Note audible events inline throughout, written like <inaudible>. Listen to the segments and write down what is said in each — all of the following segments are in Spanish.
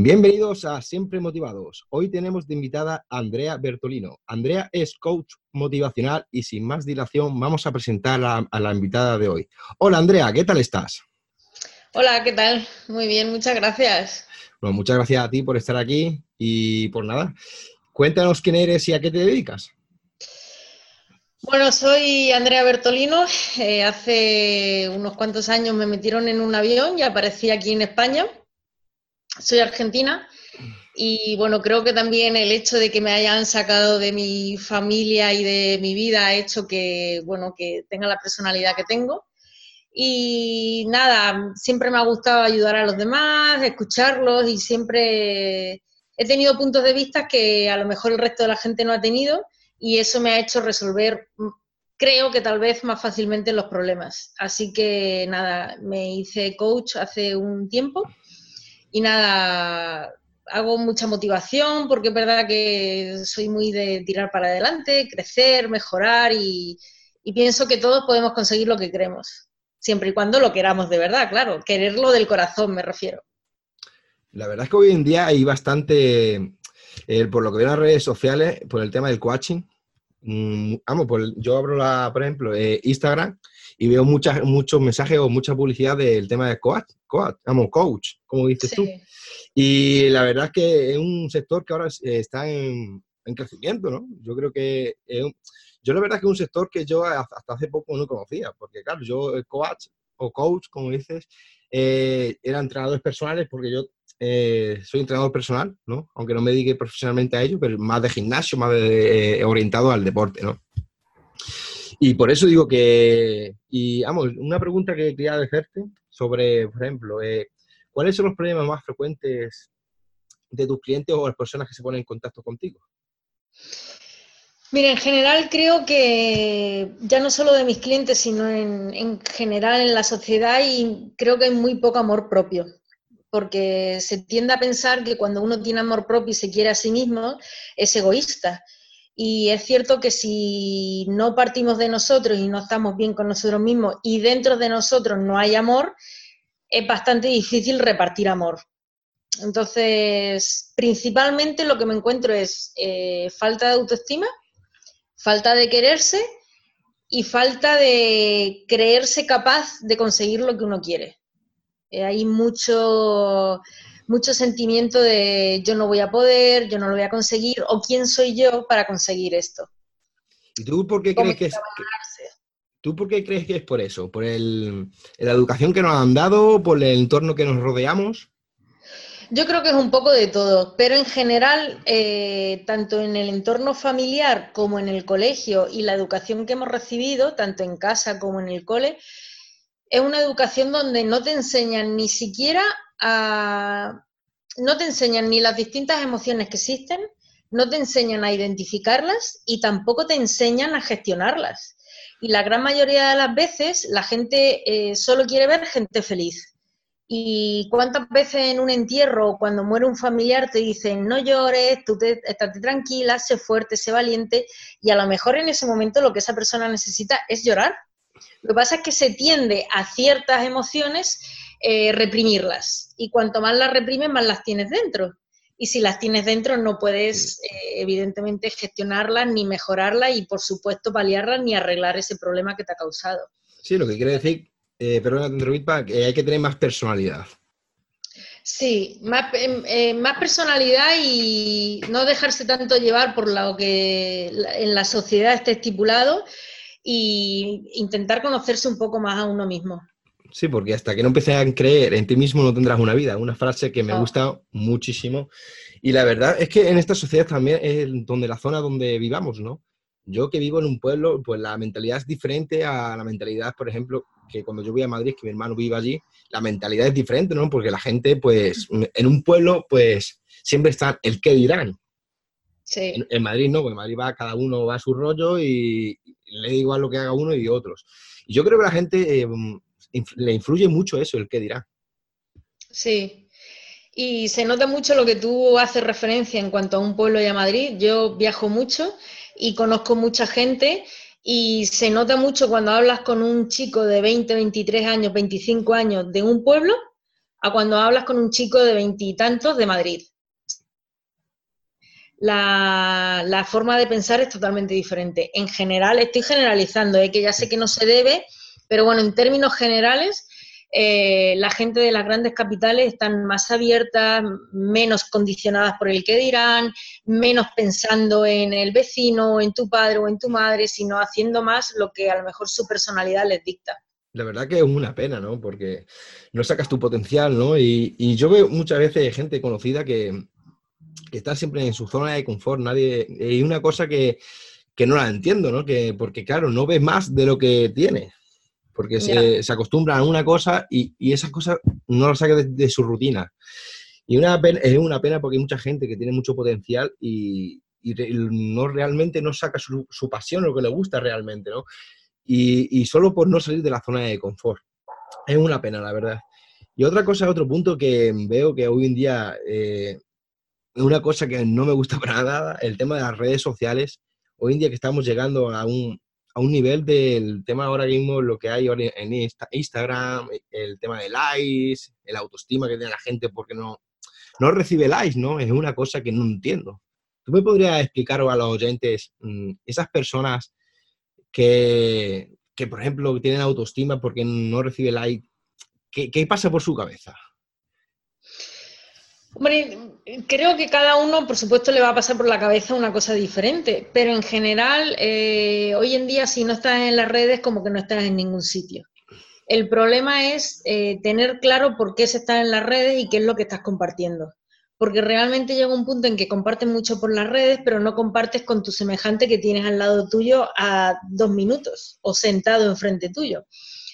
Bienvenidos a Siempre Motivados. Hoy tenemos de invitada a Andrea Bertolino. Andrea es coach motivacional y sin más dilación vamos a presentar a, la invitada de hoy. Hola Andrea, ¿qué tal estás? Hola, ¿qué tal? Muy bien, muchas gracias. Bueno, muchas gracias a ti por estar aquí y por nada. Cuéntanos quién eres y a qué te dedicas. Bueno, soy Andrea Bertolino. Eh, hace unos cuantos años me metieron en un avión y aparecí aquí en España soy argentina y bueno, creo que también el hecho de que me hayan sacado de mi familia y de mi vida ha hecho que, bueno, que tenga la personalidad que tengo. Y nada, siempre me ha gustado ayudar a los demás, escucharlos y siempre he tenido puntos de vista que a lo mejor el resto de la gente no ha tenido y eso me ha hecho resolver, creo que tal vez más fácilmente los problemas. Así que nada, me hice coach hace un tiempo y nada, hago mucha motivación porque es verdad que soy muy de tirar para adelante, crecer, mejorar y, pienso que todos podemos conseguir lo que queremos, siempre y cuando lo queramos de verdad, claro, quererlo del corazón me refiero. La verdad es que hoy en día hay bastante, eh, por lo que veo en las redes sociales, por el tema del coaching, mm, vamos, yo abro, la, por ejemplo, eh, Instagram y veo muchas, muchos mensajes o mucha publicidad del tema de coach, coach, vamos, coach, como dices tú. Y la verdad es que es un sector que ahora está en, crecimiento, ¿no? Yo creo que yo la verdad es que es un sector que yo hasta hace poco no conocía, porque claro, yo coach o coach, como dices, eh, eran entrenadores personales porque yo eh, soy entrenador personal, ¿no? Aunque no me dedique profesionalmente a ello, pero más de gimnasio, más de, eh, orientado al deporte, ¿no? Y por eso digo que, y vamos, una pregunta que quería hacerte sobre, por ejemplo, eh, ¿cuáles son los problemas más frecuentes de tus clientes o las personas que se ponen en contacto contigo? Mira, en general creo que ya no solo de mis clientes, sino en, en, general en la sociedad y creo que hay muy poco amor propio, porque se tiende a pensar que cuando uno tiene amor propio y se quiere a sí mismo, es egoísta. Y es cierto que si no partimos de nosotros y no estamos bien con nosotros mismos y dentro de nosotros no hay amor, es bastante difícil repartir amor. Entonces, principalmente lo que me encuentro es eh, falta de autoestima, falta de quererse y falta de creerse capaz de conseguir lo que uno quiere. Eh, hay mucho mucho sentimiento de yo no voy a poder, yo no lo voy a conseguir, o quién soy yo para conseguir esto. ¿Y tú por qué crees que es? ¿Tú por qué crees que es por eso? ¿Por el, la educación que nos han dado? ¿Por el entorno que nos rodeamos? Yo creo que es un poco de todo, pero en general, eh, tanto en el entorno familiar como en el colegio y la educación que hemos recibido, tanto en casa como en el cole, es una educación donde no te enseñan ni siquiera no te enseñan ni las distintas emociones que existen, no te enseñan a identificarlas y tampoco te enseñan a gestionarlas. Y la gran mayoría de las veces la gente eh, solo quiere ver gente feliz. ¿Y cuántas veces en un entierro cuando muere un familiar te dicen no llores, tú te, tranquila, sé fuerte, sé valiente? Y a lo mejor en ese momento lo que esa persona necesita es llorar. Lo que pasa es que se tiende a ciertas emociones eh, reprimirlas. Y cuanto más las reprimes, más las tienes dentro. Y si las tienes dentro, no puedes, eh, evidentemente, gestionarlas, ni mejorarlas y, por supuesto, paliarlas, ni arreglar ese problema que te ha causado. Sí, lo que quiere decir, eh, perdona, que hay que tener más personalidad. Sí, más, más, personalidad y no dejarse tanto llevar por lo que en la sociedad esté estipulado e intentar conocerse un poco más a uno mismo. Sí, porque hasta que no empecé a creer en ti mismo no tendrás una vida. Una frase que me ah. gusta muchísimo. Y la verdad es que en esta sociedad también es donde la zona donde vivamos, ¿no? Yo que vivo en un pueblo, pues la mentalidad es diferente a la mentalidad, por ejemplo, que cuando yo voy a Madrid, que mi hermano vive allí, la mentalidad es diferente, ¿no? Porque la gente, pues, en un pueblo, pues, siempre está el qué dirán. En, Madrid no, porque en Madrid va cada uno va a su rollo y le da igual lo que haga uno y otros. Y yo creo que la gente eh, le influye mucho eso, el qué dirá. Sí. Y se nota mucho lo que tú haces referencia en cuanto a un pueblo y a Madrid. Yo viajo mucho y conozco mucha gente y se nota mucho cuando hablas con un chico de 20, 23 años, 25 años de un pueblo a cuando hablas con un chico de veintitantos de Madrid. La, forma de pensar es totalmente diferente. En general, estoy generalizando, ¿eh? que ya sé que no se debe, pero bueno, en términos generales, eh, la gente de las grandes capitales están más abiertas, menos condicionadas por el que dirán, menos pensando en el vecino en tu padre o en tu madre, sino haciendo más lo que a lo mejor su personalidad les dicta la verdad que es una pena, ¿no? Porque no sacas tu potencial, ¿no? Y, yo veo muchas veces gente conocida que, está siempre en su zona de confort, nadie... Y una cosa que, no la entiendo, ¿no? Que, porque claro, no ves más de lo que tiene. Porque se, se, acostumbran a una cosa y, y esa cosa no la saca de, su rutina. Y una es una pena porque hay mucha gente que tiene mucho potencial y, no realmente no saca su, su pasión, lo que le gusta realmente, ¿no? y, solo por no salir de la zona de confort. Es una pena, la verdad. Y otra cosa, otro punto que veo que hoy en día eh, una cosa que no me gusta para <laughs> nada, el tema de las redes sociales. Hoy en día que estamos llegando a un, a un nivel del tema ahora mismo, lo que hay en Instagram, el tema de likes, el autoestima que tiene la gente porque no, no recibe likes, ¿no? Es una cosa que no entiendo. ¿Tú me podrías explicar a los oyentes, mm, esas personas que, por ejemplo, tienen autoestima porque no recibe like, ¿qué, pasa por su cabeza? Creo que cada uno, por supuesto, le va a pasar por la cabeza una cosa diferente, pero en general, eh, hoy en día, si no estás en las redes, como que no estás en ningún sitio. El problema es eh, tener claro por qué se está en las redes y qué es lo que estás compartiendo porque realmente llega un punto en que compartes mucho por las redes, pero no compartes con tu semejante que tienes al lado tuyo a dos minutos o sentado enfrente tuyo.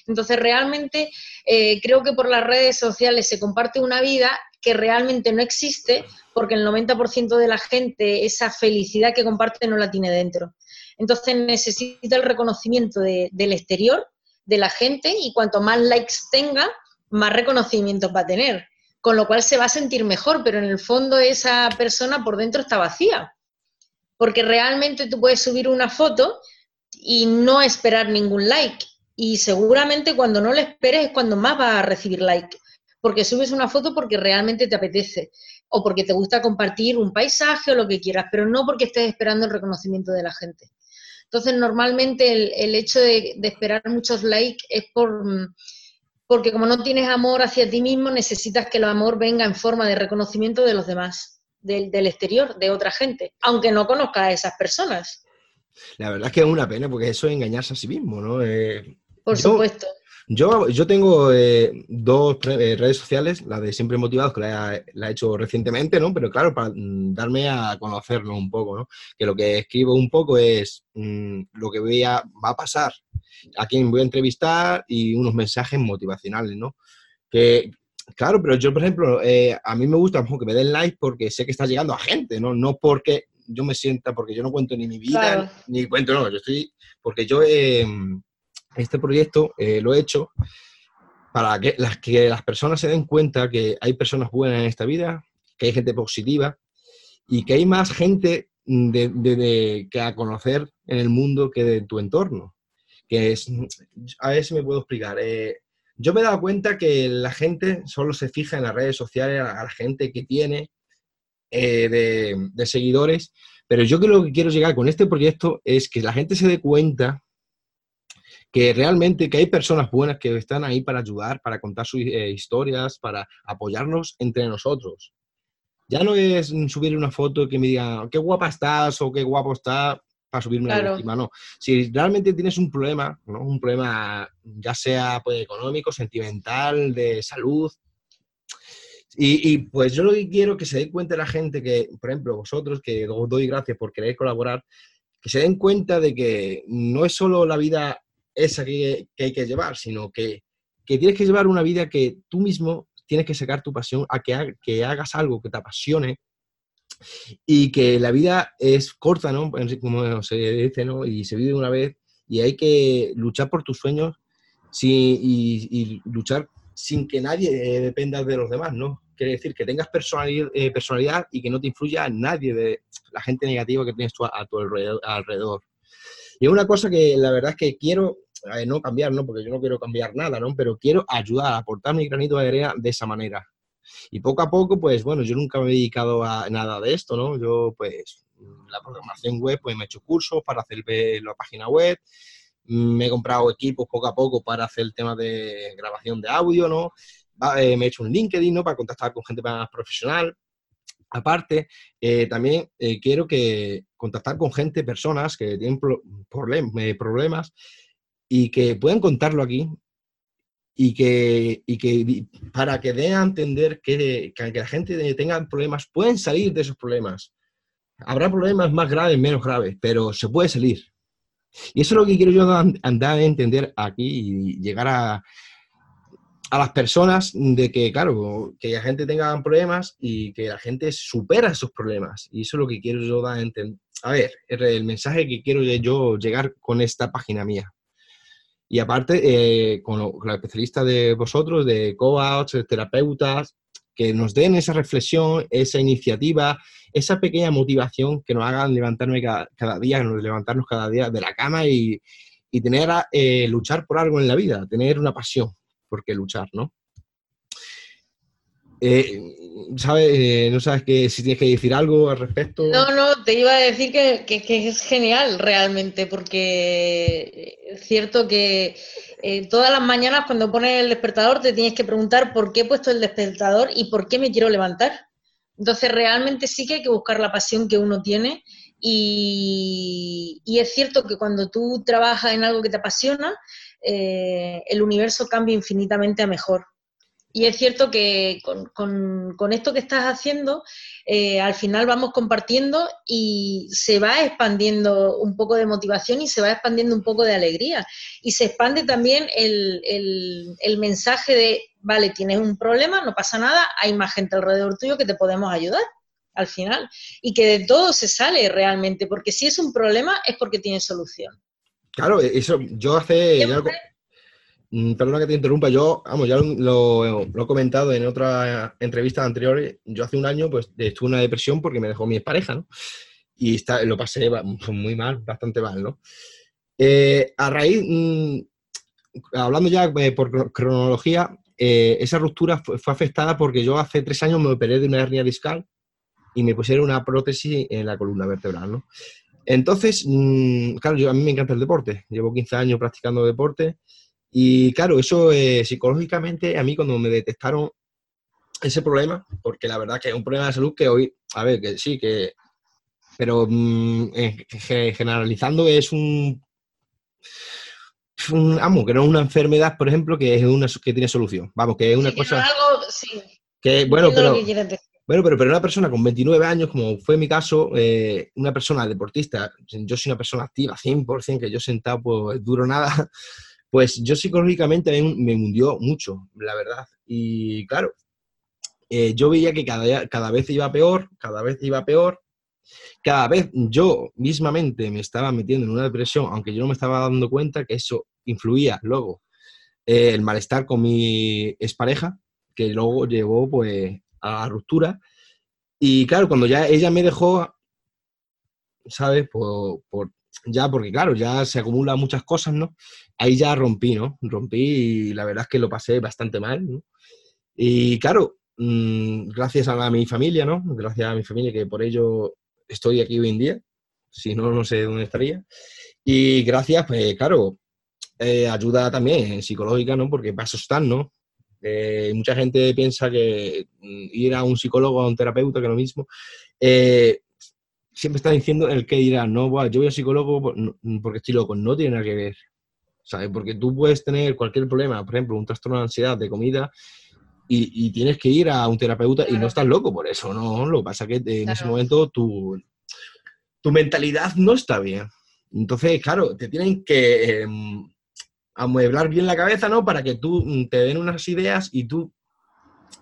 Entonces, realmente eh, creo que por las redes sociales se comparte una vida que realmente no existe porque el 90% de la gente esa felicidad que comparte no la tiene dentro. Entonces necesita el reconocimiento del exterior, de la gente, y cuanto más likes tenga, más reconocimiento va a tener con lo cual se va a sentir mejor, pero en el fondo esa persona por dentro está vacía. Porque realmente tú puedes subir una foto y no esperar ningún like. Y seguramente cuando no le esperes es cuando más vas a recibir like. Porque subes una foto porque realmente te apetece o porque te gusta compartir un paisaje o lo que quieras, pero no porque estés esperando el reconocimiento de la gente. Entonces, normalmente el, hecho de, de, esperar muchos likes es por, porque como no tienes amor hacia ti mismo, necesitas que el amor venga en forma de reconocimiento de los demás, del, exterior, de otra gente, aunque no conozcas a esas personas. La verdad es que es una pena porque eso es engañarse a sí mismo, ¿no? Eh, Por supuesto. Yo, yo tengo eh, dos eh, redes sociales, la de Siempre Motivados, que la, he hecho recientemente, ¿no? Pero claro, para mm, darme a conocerlo un poco, ¿no? Que lo que escribo un poco es mm, lo que voy a, va a pasar, a quién voy a entrevistar y unos mensajes motivacionales, ¿no? Que, claro, pero yo, por ejemplo, eh, a mí me gusta que me den like porque sé que está llegando a gente, ¿no? No porque yo me sienta, porque yo no cuento ni mi vida, ni cuento, no, yo estoy, porque yo este proyecto eh, lo he hecho para que las, que las personas se den cuenta que hay personas buenas en esta vida, que hay gente positiva y que hay más gente de, que a conocer en el mundo que de tu entorno. Que es, a ver si me puedo explicar. Eh, yo me he dado cuenta que la gente solo se fija en las redes sociales a la gente que tiene eh, de, seguidores, pero yo que lo que quiero llegar con este proyecto es que la gente se dé cuenta que realmente que hay personas buenas que están ahí para ayudar, para contar sus eh, historias, para apoyarnos entre nosotros. Ya no es subir una foto que me diga qué guapa estás o qué guapo está para subirme la última, no. Si realmente tienes un problema, ¿no? un problema ya sea pues, económico, sentimental, de salud, y, y, pues yo lo que quiero que se dé cuenta la gente que, por ejemplo, vosotros, que os doy gracias por querer colaborar, que se den cuenta de que no es solo la vida esa que, hay que llevar, sino que, tienes que llevar una vida que tú mismo tienes que sacar tu pasión a que, que hagas algo que te apasione y que la vida es corta, ¿no? Como se dice, ¿no? Y se vive una vez y hay que luchar por tus sueños y, luchar sin que nadie dependa de los demás, ¿no? Quiere decir que tengas personalidad, eh, personalidad y que no te influya nadie de la gente negativa que tienes a, tu alrededor. Y una cosa que la verdad es que quiero, no cambiar, ¿no? Porque yo no quiero cambiar nada, ¿no? Pero quiero ayudar, aportar mi granito de arena de esa manera. Y poco a poco, pues bueno, yo nunca me he dedicado a nada de esto, ¿no? Yo, pues, la programación web, pues me he hecho cursos para hacer la página web, me he comprado equipos poco a poco para hacer el tema de grabación de audio, ¿no? Eh, me he hecho un LinkedIn, ¿no? Para contactar con gente más profesional. Aparte, eh, también eh, quiero que contactar con gente, personas que tienen problemas y que puedan contarlo aquí y que, y que para que den a entender que, que, la gente tenga problemas, pueden salir de esos problemas. Habrá problemas más graves, menos graves, pero se puede salir. Y eso es lo que quiero yo andar a entender aquí y llegar a, a las personas de que, claro, que la gente tenga problemas y que la gente supera esos problemas. Y eso es lo que quiero yo dar a entender. A ver, el mensaje que quiero yo llegar con esta página mía. Y aparte, eh, con, los especialistas de vosotros, de coach, terapeutas, que nos den esa reflexión, esa iniciativa, esa pequeña motivación que nos hagan levantarme cada, día, levantarnos cada día de la cama y, tener a, eh, luchar por algo en la vida, tener una pasión por qué luchar, ¿no? Eh, ¿sabes? no sabes que, si tienes que decir algo al respecto. No, no, te iba a decir que, es genial realmente, porque es cierto que eh, todas las mañanas cuando pones el despertador te tienes que preguntar por qué he puesto el despertador y por qué me quiero levantar. Entonces realmente sí que hay que buscar la pasión que uno tiene y, y es cierto que cuando tú trabajas en algo que te apasiona, eh, el universo cambia infinitamente a mejor. Y es cierto que con, esto que estás haciendo, eh, al final vamos compartiendo y se va expandiendo un poco de motivación y se va expandiendo un poco de alegría. Y se expande también el, el mensaje de, vale, tienes un problema, no pasa nada, hay más gente alrededor tuyo que te podemos ayudar al final. Y que de todo se sale realmente, porque si es un problema es porque tiene solución. Claro, eso yo hace... perdona que te interrumpa, yo, vamos, ya lo, he comentado en otra entrevista anterior, yo hace un año pues estuve en una depresión porque me dejó mi pareja, ¿no? Y está, lo pasé muy mal, bastante mal, ¿no? Eh, a raíz, mm, hablando ya eh, por cronología, eh, esa ruptura fue, afectada porque yo hace tres años me operé de una hernia discal y me pusieron una prótesis en la columna vertebral, ¿no? Entonces, mm, claro, yo, a mí me encanta el deporte. Llevo 15 años practicando deporte y, claro, eso eh, psicológicamente, a mí cuando me detectaron ese problema, porque la verdad que es un problema de salud que hoy, a ver, que sí, que... Pero mm, generalizando es un, un, Vamos, que no es una enfermedad, por ejemplo, que es una que tiene solución. Vamos, que es una cosa... algo, sí. Que, bueno, pero... Bueno, pero, pero una persona con 29 años, como fue mi caso, eh, una persona deportista, yo soy una persona activa, 100%, que yo sentado pues duro nada, pues yo psicológicamente me hundió mucho, la verdad. Y claro, eh, yo veía que cada, cada vez iba peor, cada vez iba peor, cada vez yo mismamente me estaba metiendo en una depresión, aunque yo no me estaba dando cuenta que eso influía luego eh, el malestar con mi expareja, que luego llevó pues a ruptura. Y claro, cuando ya ella me dejó, ¿sabes? Por, ya, porque claro, ya se acumulan muchas cosas, ¿no? Ahí ya rompí, ¿no? Rompí y la verdad es que lo pasé bastante mal. Y claro, mm, gracias a, mi familia, ¿no? Gracias a mi familia, que por ello estoy aquí hoy en día. Si no, no sé dónde estaría. Y gracias, pues claro, eh, ayuda también psicológica, ¿no? Porque eso están, ¿no? Eh, mucha gente piensa que mm, ir a un psicólogo a un terapeuta, que lo mismo, eh, siempre está diciendo el que dirá, no, yo voy al psicólogo porque estoy loco, no tiene nada que ver. ¿Sabes? Porque tú puedes tener cualquier problema, por ejemplo, un trastorno de ansiedad, de comida, y, tienes que ir a un terapeuta y no estás loco por eso, ¿no? Lo que pasa es que en ese momento tu, tu mentalidad no está bien. Entonces, claro, te tienen que em, amueblar bien la cabeza, ¿no? Para que tú mm, te den unas ideas y tú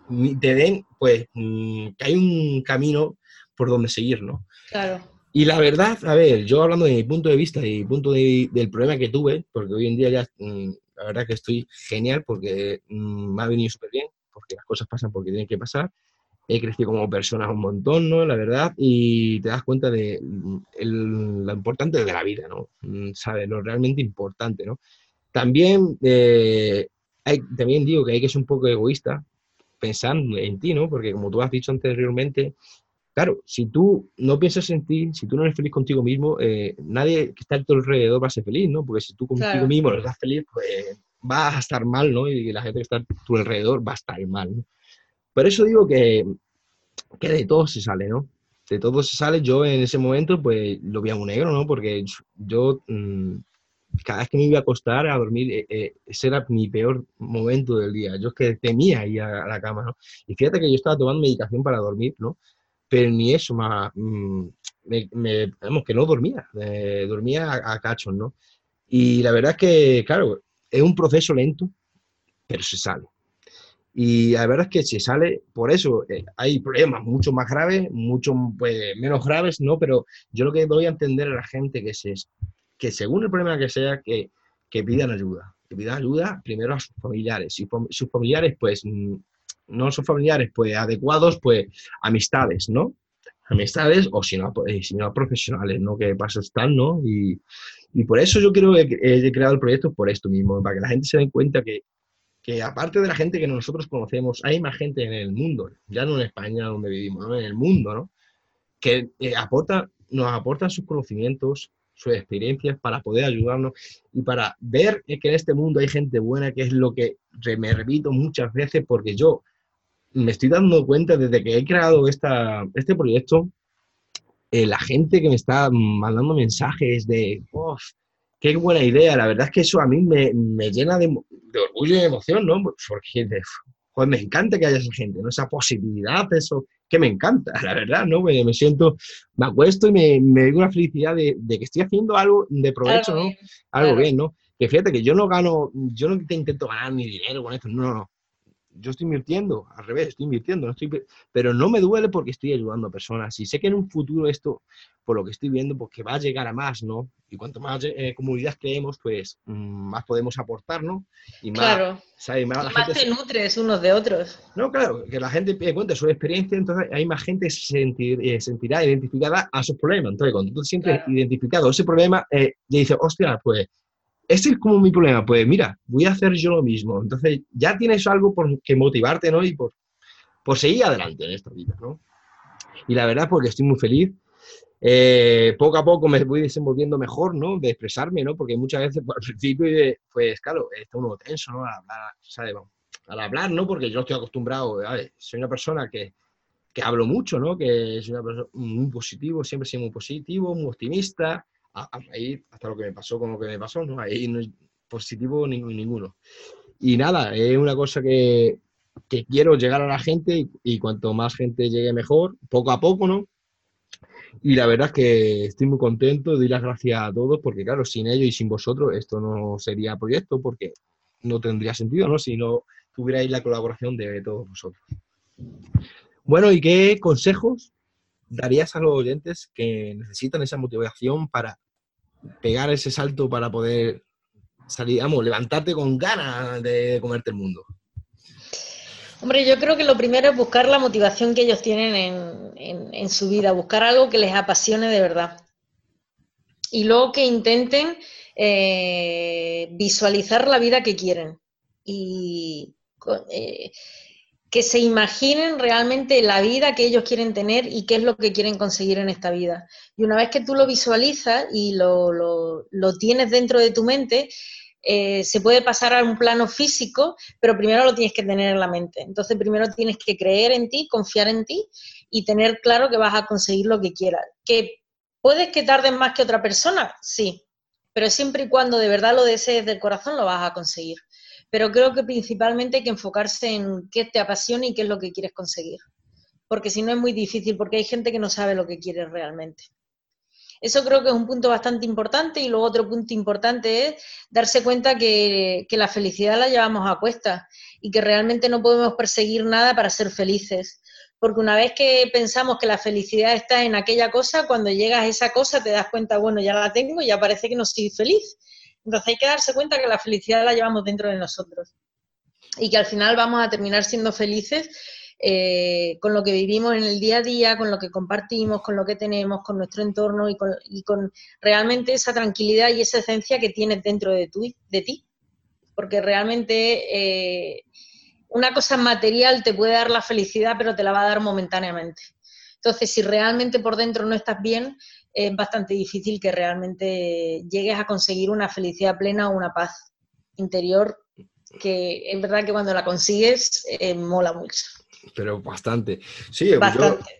mm, te den, pues, mm, que hay un camino por dónde seguir, ¿no? Claro. Y la verdad, a ver, yo hablando de mi punto de vista y punto de, del problema que tuve, porque hoy en día ya, mm, la verdad que estoy genial porque mm, me ha venido súper bien, porque las cosas pasan porque tienen que pasar. He crecido como persona un montón, ¿no? La verdad, y te das cuenta de mm, lo importante de la vida, ¿no? ¿Sabes? Lo realmente importante, ¿no? También, eh, hay, también digo que hay que ser un poco egoísta, pensando en ti, ¿no? Porque como tú has dicho anteriormente, Claro, si tú no piensas en ti, si tú no eres feliz contigo mismo, eh, nadie que está a tu alrededor va a ser feliz, ¿no? Porque si tú contigo mismo no estás feliz, pues vas a estar mal, ¿no? Y la gente que está a tu alrededor va a estar mal, ¿no? Por eso digo que, que de todo se sale, ¿no? De todo se sale. Yo en ese momento, pues lo veía muy negro, ¿no? Porque yo, mm, cada vez que me iba a acostar a dormir, eh, eh, ese era mi peor momento del día. Yo es que temía ir a la cama, ¿no? Y fíjate que yo estaba tomando medicación para dormir, ¿no? Pero ni eso más, mm, me, que no dormía, dormía a, cachos, ¿no? Y la verdad es que, claro, es un proceso lento, pero se sale. Y la verdad es que se sale, por eso eh, hay problemas mucho más graves, mucho pues, menos graves, ¿no? Pero yo lo que doy a entender a la gente que, es que según el problema que sea, que, que pidan ayuda. Que pidan ayuda primero a sus familiares. Si sus familiares, pues, mm, no son familiares pues adecuados, pues amistades, ¿no? Amistades o si no, pues, si no profesionales, ¿no? Que paso están, ¿no? Y, y por eso yo creo que he creado el proyecto por esto mismo, para que la gente se den cuenta que, que aparte de la gente que nosotros conocemos, hay más gente en el mundo, ya no en España donde vivimos, en el mundo, ¿no? que eh, aporta, nos aportan sus conocimientos, sus experiencias para poder ayudarnos y para ver que en este mundo hay gente buena, que es lo que me repito muchas veces, porque yo me estoy dando cuenta desde que he creado esta, este proyecto, eh, la gente que me está mandando mensajes de, qué buena idea, la verdad es que eso a mí me, me llena de, de, orgullo y de emoción, ¿no? Porque joder, me encanta que haya esa gente, ¿no? Esa posibilidad, eso, que me encanta, <laughs> la verdad, ¿no? Me, me siento, me acuesto y me, me digo una felicidad de, de, que estoy haciendo algo de provecho, ¿no? Algo bien, ¿no? Que fíjate que yo no gano, yo no te intento ganar ni dinero con esto, no, no, yo estoy invirtiendo, al revés, estoy invirtiendo, no estoy, pero no me duele porque estoy ayudando a personas. Y sé que en un futuro esto, por lo que estoy viendo, pues que va a llegar a más, ¿no? Y cuanto más eh, comunidad creemos, pues mm, más podemos aportar, ¿no? Y más, claro. Más, te nutres unos de otros. No, claro, que la gente cuente su experiencia, entonces hay más gente se sentir, eh, sentirá identificada a sus problemas. Entonces, cuando tú te sientes identificado a ese problema, eh, le dices, hostia, pues ese es como mi problema, pues mira, voy a hacer yo lo mismo. Entonces ya tienes algo por que motivarte, ¿no? Y por, por seguir adelante en esta vida, ¿no? Y la verdad, porque estoy muy feliz. Eh, poco a poco me voy desenvolviendo mejor, ¿no? De expresarme, ¿no? Porque muchas veces <laughs> al principio, pues claro, está uno tenso, ¿no? Al hablar, ¿sabes? Al hablar, ¿no? Porque yo estoy acostumbrado, soy una persona que, que hablo mucho, ¿no? Que soy una persona muy positivo, siempre soy muy positivo, muy optimista, ahí hasta lo que me pasó con lo que me pasó, ¿no? Ahí no es positivo ninguno. Y nada, es una cosa que, que quiero llegar a la gente y, cuanto más gente llegue mejor, poco a poco, ¿no? Y la verdad es que estoy muy contento, doy las gracias a todos, porque claro, sin ellos y sin vosotros esto no sería proyecto, porque no tendría sentido, ¿no? Si no tuvierais la colaboración de todos vosotros. Bueno, ¿y qué consejos darías a los oyentes que necesitan esa motivación para pegar ese salto para poder salir, vamos, levantarte con ganas de comerte el mundo? Hombre, yo creo que lo primero es buscar la motivación que ellos tienen en, su vida, buscar algo que les apasione de verdad. Y luego que intenten eh, visualizar la vida que quieren. Y eh, que se imaginen realmente la vida que ellos quieren tener y qué es lo que quieren conseguir en esta vida. Y una vez que tú lo visualizas y lo, lo, tienes dentro de tu mente, eh, se puede pasar a un plano físico, pero primero lo tienes que tener en la mente. Entonces primero tienes que creer en ti, confiar en ti y tener claro que vas a conseguir lo que quieras. ¿Que puedes que tardes más que otra persona? Sí, pero siempre y cuando de verdad lo desees del corazón lo vas a conseguir pero creo que principalmente hay que enfocarse en qué te apasiona y qué es lo que quieres conseguir. Porque si no es muy difícil, porque hay gente que no sabe lo que quiere realmente. Eso creo que es un punto bastante importante y luego otro punto importante es darse cuenta que, que la felicidad la llevamos a cuesta y que realmente no podemos perseguir nada para ser felices. porque una vez que pensamos que la felicidad está en aquella cosa, cuando llegas a esa cosa te das cuenta, bueno, ya la tengo ya parece que no soy feliz. Entonces hay que darse cuenta que la felicidad la llevamos dentro de nosotros y que al final vamos a terminar siendo felices eh, con lo que vivimos en el día a día, con lo que compartimos, con lo que tenemos, con nuestro entorno y con, realmente esa tranquilidad y esa esencia que tienes dentro de, de ti. Porque realmente eh, una cosa material te puede dar la felicidad, pero te la va a dar momentáneamente. Entonces, si realmente por dentro no estás bien, es bastante difícil que realmente llegues a conseguir una felicidad plena o una paz interior, que es verdad que cuando la consigues eh, mola mucho. Pero bastante. Sí,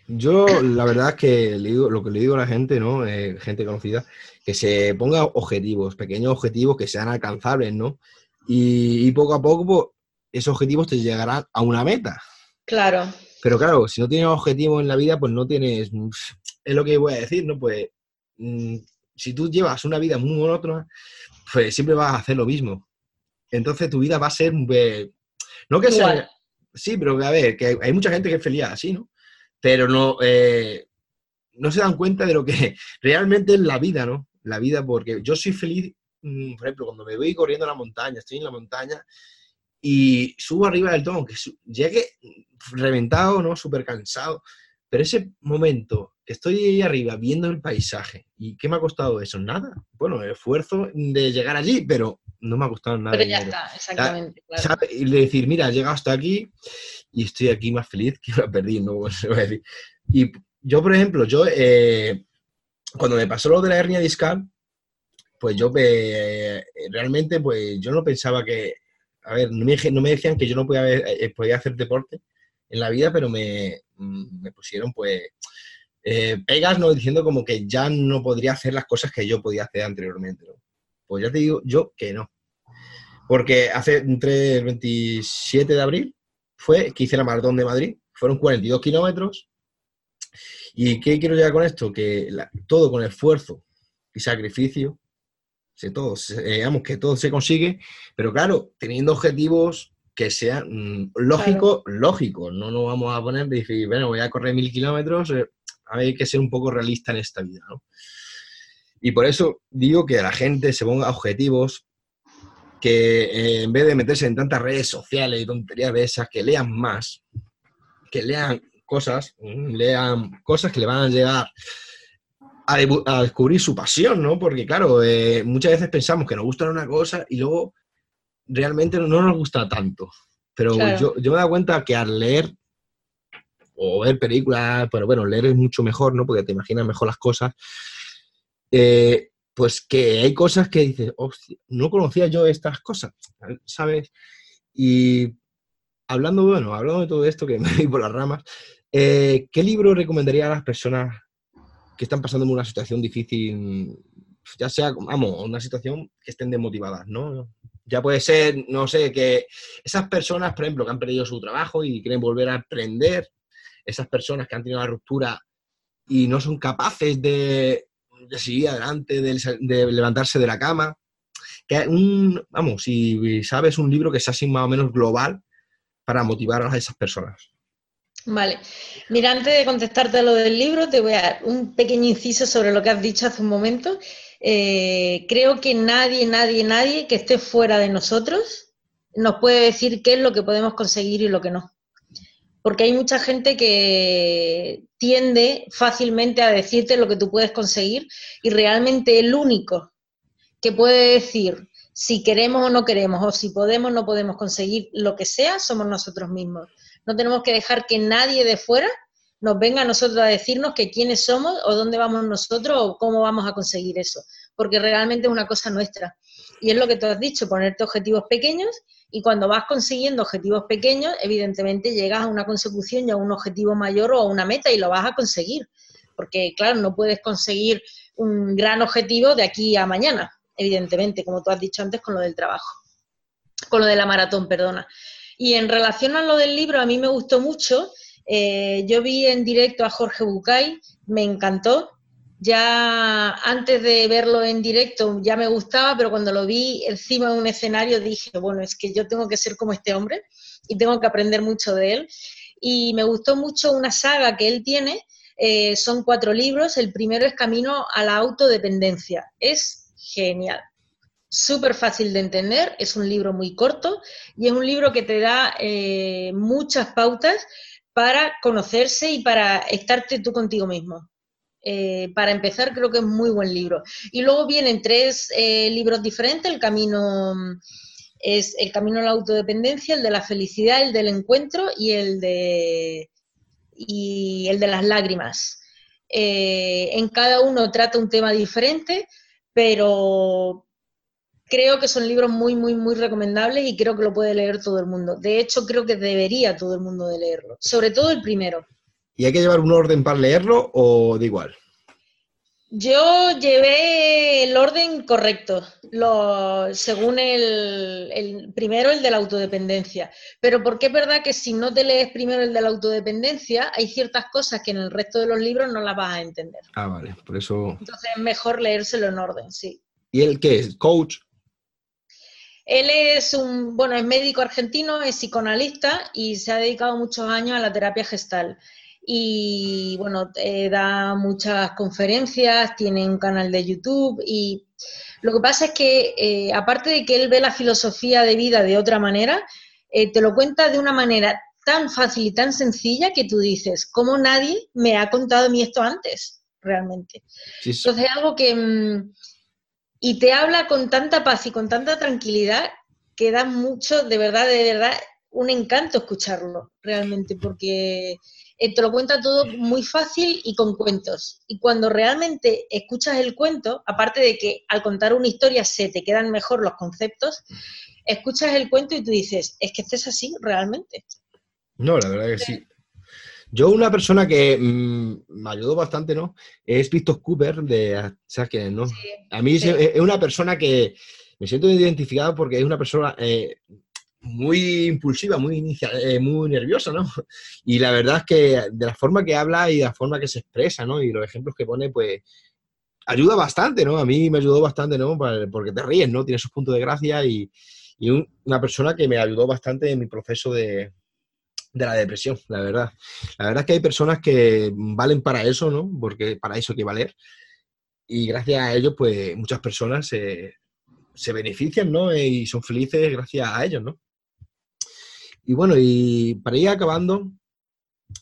Yo, la verdad es que lo que le digo a la gente, ¿no? Eh, gente conocida, que se ponga objetivos, pequeños objetivos que sean alcanzables, ¿no? Y, y poco a poco, pues, esos objetivos te llegarán a una meta. Claro. Pero claro, si no tienes objetivos en la vida, pues no tienes. Es lo que voy a decir, ¿no? Pues mm, si tú llevas una vida muy monótona, pues siempre vas a hacer lo mismo. Entonces tu vida va a ser. Pues, no que sea. Sí, pero a ver, que hay mucha gente que es feliz así, ¿no? Pero no, eh, no se dan cuenta de lo que <laughs> realmente es la vida, ¿no? La vida, porque yo soy feliz, mm, por ejemplo, cuando me voy corriendo a la montaña, estoy en la montaña y subo arriba del todo, aunque llegue reventado, ¿no? Súper cansado. Pero ese momento que estoy ahí arriba viendo el paisaje, ¿y qué me ha costado eso? Nada. Bueno, el esfuerzo de llegar allí, pero no me ha costado nada. Pero ya está, exactamente. Y decir, mira, he llegado hasta aquí y estoy aquí más feliz que lo perdí, ¿no? <laughs> Y yo, por ejemplo, yo, eh, cuando me pasó lo de la hernia discal, pues yo eh, realmente, pues yo no pensaba que a ver, no me, decían que yo no podía, eh, podía, hacer deporte en la vida, pero me, mm, pusieron pues eh, pegas, ¿no? Diciendo como que ya no podría hacer las cosas que yo podía hacer anteriormente. Pues ya te digo yo que no. Porque hace entre el 27 de abril fue que hice la maratón de Madrid, fueron 42 kilómetros. ¿Y qué quiero llegar con esto? Que todo con esfuerzo y sacrificio todo, digamos que todo se consigue, pero claro, teniendo objetivos que sean mm, lógicos, lógicos, no nos vamos a poner y decir, bueno, voy a correr mil kilómetros, eh, hay que ser un poco realista en esta vida, ¿no? Y por eso digo que la gente se ponga objetivos que eh, en vez de meterse en tantas redes sociales y tonterías de esas, que lean más, que lean cosas, mm, lean cosas que le van a llegar a, descubrir su pasión, ¿no? Porque, claro, eh, muchas veces pensamos que nos gusta una cosa y luego realmente no nos gusta tanto. Pero yo, me he dado cuenta que al leer o ver películas, pero bueno, leer es mucho mejor, ¿no? Porque te imaginas mejor las cosas. Eh, pues que hay cosas que dices, no conocía yo estas cosas, ¿sabes? Y hablando, bueno, hablando de todo esto, que <laughs> me voy por las ramas, eh, ¿qué libro recomendaría a las personas que están pasando una situación difícil, ya sea, vamos, una situación que estén desmotivadas, ¿no? Ya puede ser, no sé, que esas personas, por ejemplo, que han perdido su trabajo y quieren volver a aprender, esas personas que han tenido la ruptura y no son capaces de, seguir adelante, de, levantarse de la cama, que un, vamos, si sabes un libro que sea así más o menos global para motivar a esas personas. Vale. Mira, antes de contestarte a lo del libro, te voy a dar un pequeño inciso sobre lo que has dicho hace un momento. Eh, creo que nadie, nadie, nadie que esté fuera de nosotros nos puede decir qué es lo que podemos conseguir y lo que no. Porque hay mucha gente que tiende fácilmente a decirte lo que tú puedes conseguir y realmente el único que puede decir si queremos o no queremos o si podemos o no podemos conseguir lo que sea somos nosotros mismos. No tenemos que dejar que nadie de fuera nos venga a nosotros a decirnos que quiénes somos o dónde vamos nosotros o cómo vamos a conseguir eso, porque realmente es una cosa nuestra. Y es lo que tú has dicho, ponerte objetivos pequeños y cuando vas consiguiendo objetivos pequeños, evidentemente llegas a una consecución y a un objetivo mayor o a una meta y lo vas a conseguir. Porque, claro, no puedes conseguir un gran objetivo de aquí a mañana, evidentemente, como tú has dicho antes con lo del trabajo, con lo de la maratón, perdona. Y en relación a lo del libro, a mí me gustó mucho. Eh, yo vi en directo a Jorge Bucay, me encantó. Ya antes de verlo en directo ya me gustaba, pero cuando lo vi encima de un escenario dije, bueno, es que yo tengo que ser como este hombre y tengo que aprender mucho de él. y me gustó mucho una saga que él tiene, eh, son cuatro libros, el primero es Camino a la autodependencia, es genial, súper fácil de entender, es un libro muy corto y es un libro que te da eh, muchas pautas para conocerse y para estarte tú contigo mismo. Eh, para empezar, creo que es muy buen libro. Y luego vienen tres eh, libros diferentes, el camino es el camino a la autodependencia, el de la felicidad, el del encuentro y el de y el de las lágrimas. Eh, en cada uno trata un tema diferente, pero creo que son libros muy, muy, muy recomendables y creo que lo puede leer todo el mundo. De hecho, creo que debería todo el mundo de leerlo, sobre todo el primero. ¿Y hay que llevar un orden para leerlo o da igual? Yo llevé el orden correcto, lo, según el, primero el de la autodependencia. Pero porque es verdad que si no te lees primero el de la autodependencia, hay ciertas cosas que en el resto de los libros no las vas a entender. Ah, vale, por eso. Entonces es mejor leérselo en orden, sí. ¿Y él qué es? ¿Coach? Él es un, bueno, es médico argentino, es psicoanalista y se ha dedicado muchos años a la terapia gestal y bueno, eh, da muchas conferencias, tiene un canal de YouTube y lo que pasa es que eh, aparte de que él ve la filosofía de vida de otra manera, eh, te lo cuenta de una manera tan fácil y tan sencilla que tú dices, ¿cómo nadie me ha contado a mí esto antes? Realmente. Entonces, algo que... Mm, y te habla con tanta paz y con tanta tranquilidad que da mucho, de verdad, de verdad, un encanto escucharlo, realmente, porque eh, te lo cuenta todo muy fácil y con cuentos. Y cuando realmente escuchas el cuento, aparte de que al contar una historia se te quedan mejor los conceptos, escuchas el cuento y tú dices, es que estés así realmente. No, la verdad que sí. Yo una persona que mm, me ayudó bastante, ¿no? Es Víctor Cooper, de, ¿sabes quién es, no? a mí es, una persona que me siento identificado porque es una persona eh, muy impulsiva, muy, eh, muy nerviosa, ¿no? <laughs> Y la verdad es que de la forma que habla y de la forma que se expresa, ¿no? Y los ejemplos que pone, pues ayuda bastante, ¿no? A mí me ayudó bastante, ¿no? Porque te ríes, ¿no? Tiene sus puntos de gracia y, una persona que me ayudó bastante en mi proceso de, de la depresión, la verdad. La verdad es que hay personas que valen para eso, ¿no? Porque para eso hay que valer. Y gracias a ellos, pues muchas personas se, se benefician, ¿no? Y son felices gracias a ellos, ¿no? Y bueno, y para ir acabando,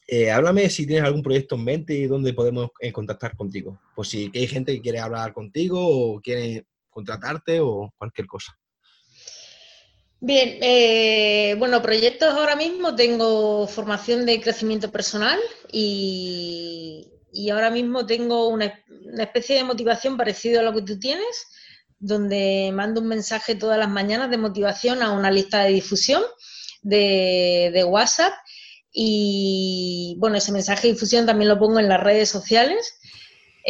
eh, háblame si tienes algún proyecto en mente y dónde podemos eh, contactar contigo. Pues si hay gente que quiere hablar contigo o quiere contratarte o cualquier cosa. Bien, eh, bueno, proyectos ahora mismo tengo formación de crecimiento personal y, ahora mismo tengo una, especie de motivación parecida a lo que tú tienes, donde mando un mensaje todas las mañanas de motivación a una lista de difusión de, WhatsApp. Y bueno, ese mensaje de difusión también lo pongo en las redes sociales.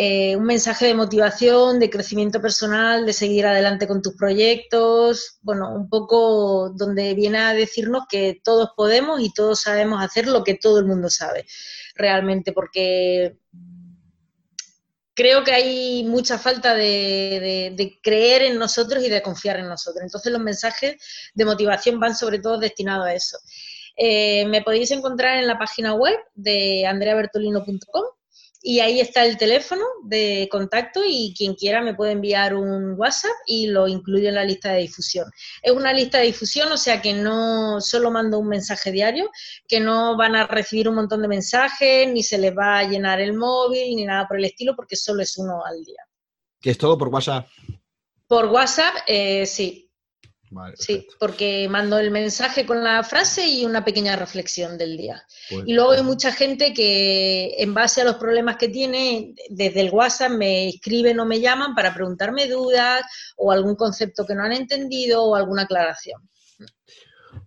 Eh, un mensaje de motivación, de crecimiento personal, de seguir adelante con tus proyectos, bueno, un poco donde viene a decirnos que todos podemos y todos sabemos hacer lo que todo el mundo sabe, realmente, porque creo que hay mucha falta de, creer en nosotros y de confiar en nosotros. Entonces los mensajes de motivación van sobre todo destinados a eso. Eh, me podéis encontrar en la página web de andreabertolino.com y ahí está el teléfono de contacto y quien quiera me puede enviar un WhatsApp y lo incluyo en la lista de difusión. Es una lista de difusión, o sea que no solo mando un mensaje diario, que no van a recibir un montón de mensajes, ni se les va a llenar el móvil, ni nada por el estilo, porque solo es uno al día. ¿Que es todo por WhatsApp? Por WhatsApp, eh, sí sí, porque mando el mensaje con la frase y una pequeña reflexión del día. Pues y luego hay mucha gente que en base a los problemas que tiene, desde el WhatsApp me escriben o me llaman para preguntarme dudas o algún concepto que no han entendido o alguna aclaración.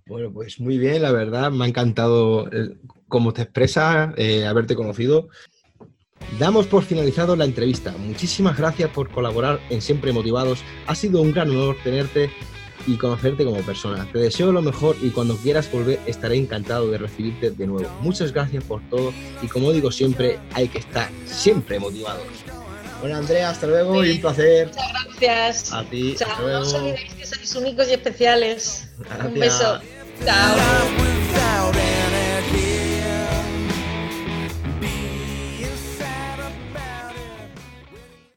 Bueno, pues muy bien, la verdad, me ha encantado eh, cómo te expresas, eh, haberte conocido. Damos por finalizado la entrevista. Muchísimas gracias por colaborar en Siempre Motivados. Ha sido un gran honor tenerte y conocerte como persona. Te deseo lo mejor y cuando quieras volver estaré encantado de recibirte de nuevo. Muchas gracias por todo y como digo siempre, hay que estar siempre motivados. Bueno, Andrea, hasta luego y un placer. Muchas gracias. A ti. Chao. No os olvidéis que sois únicos y especiales. Un beso. Chao.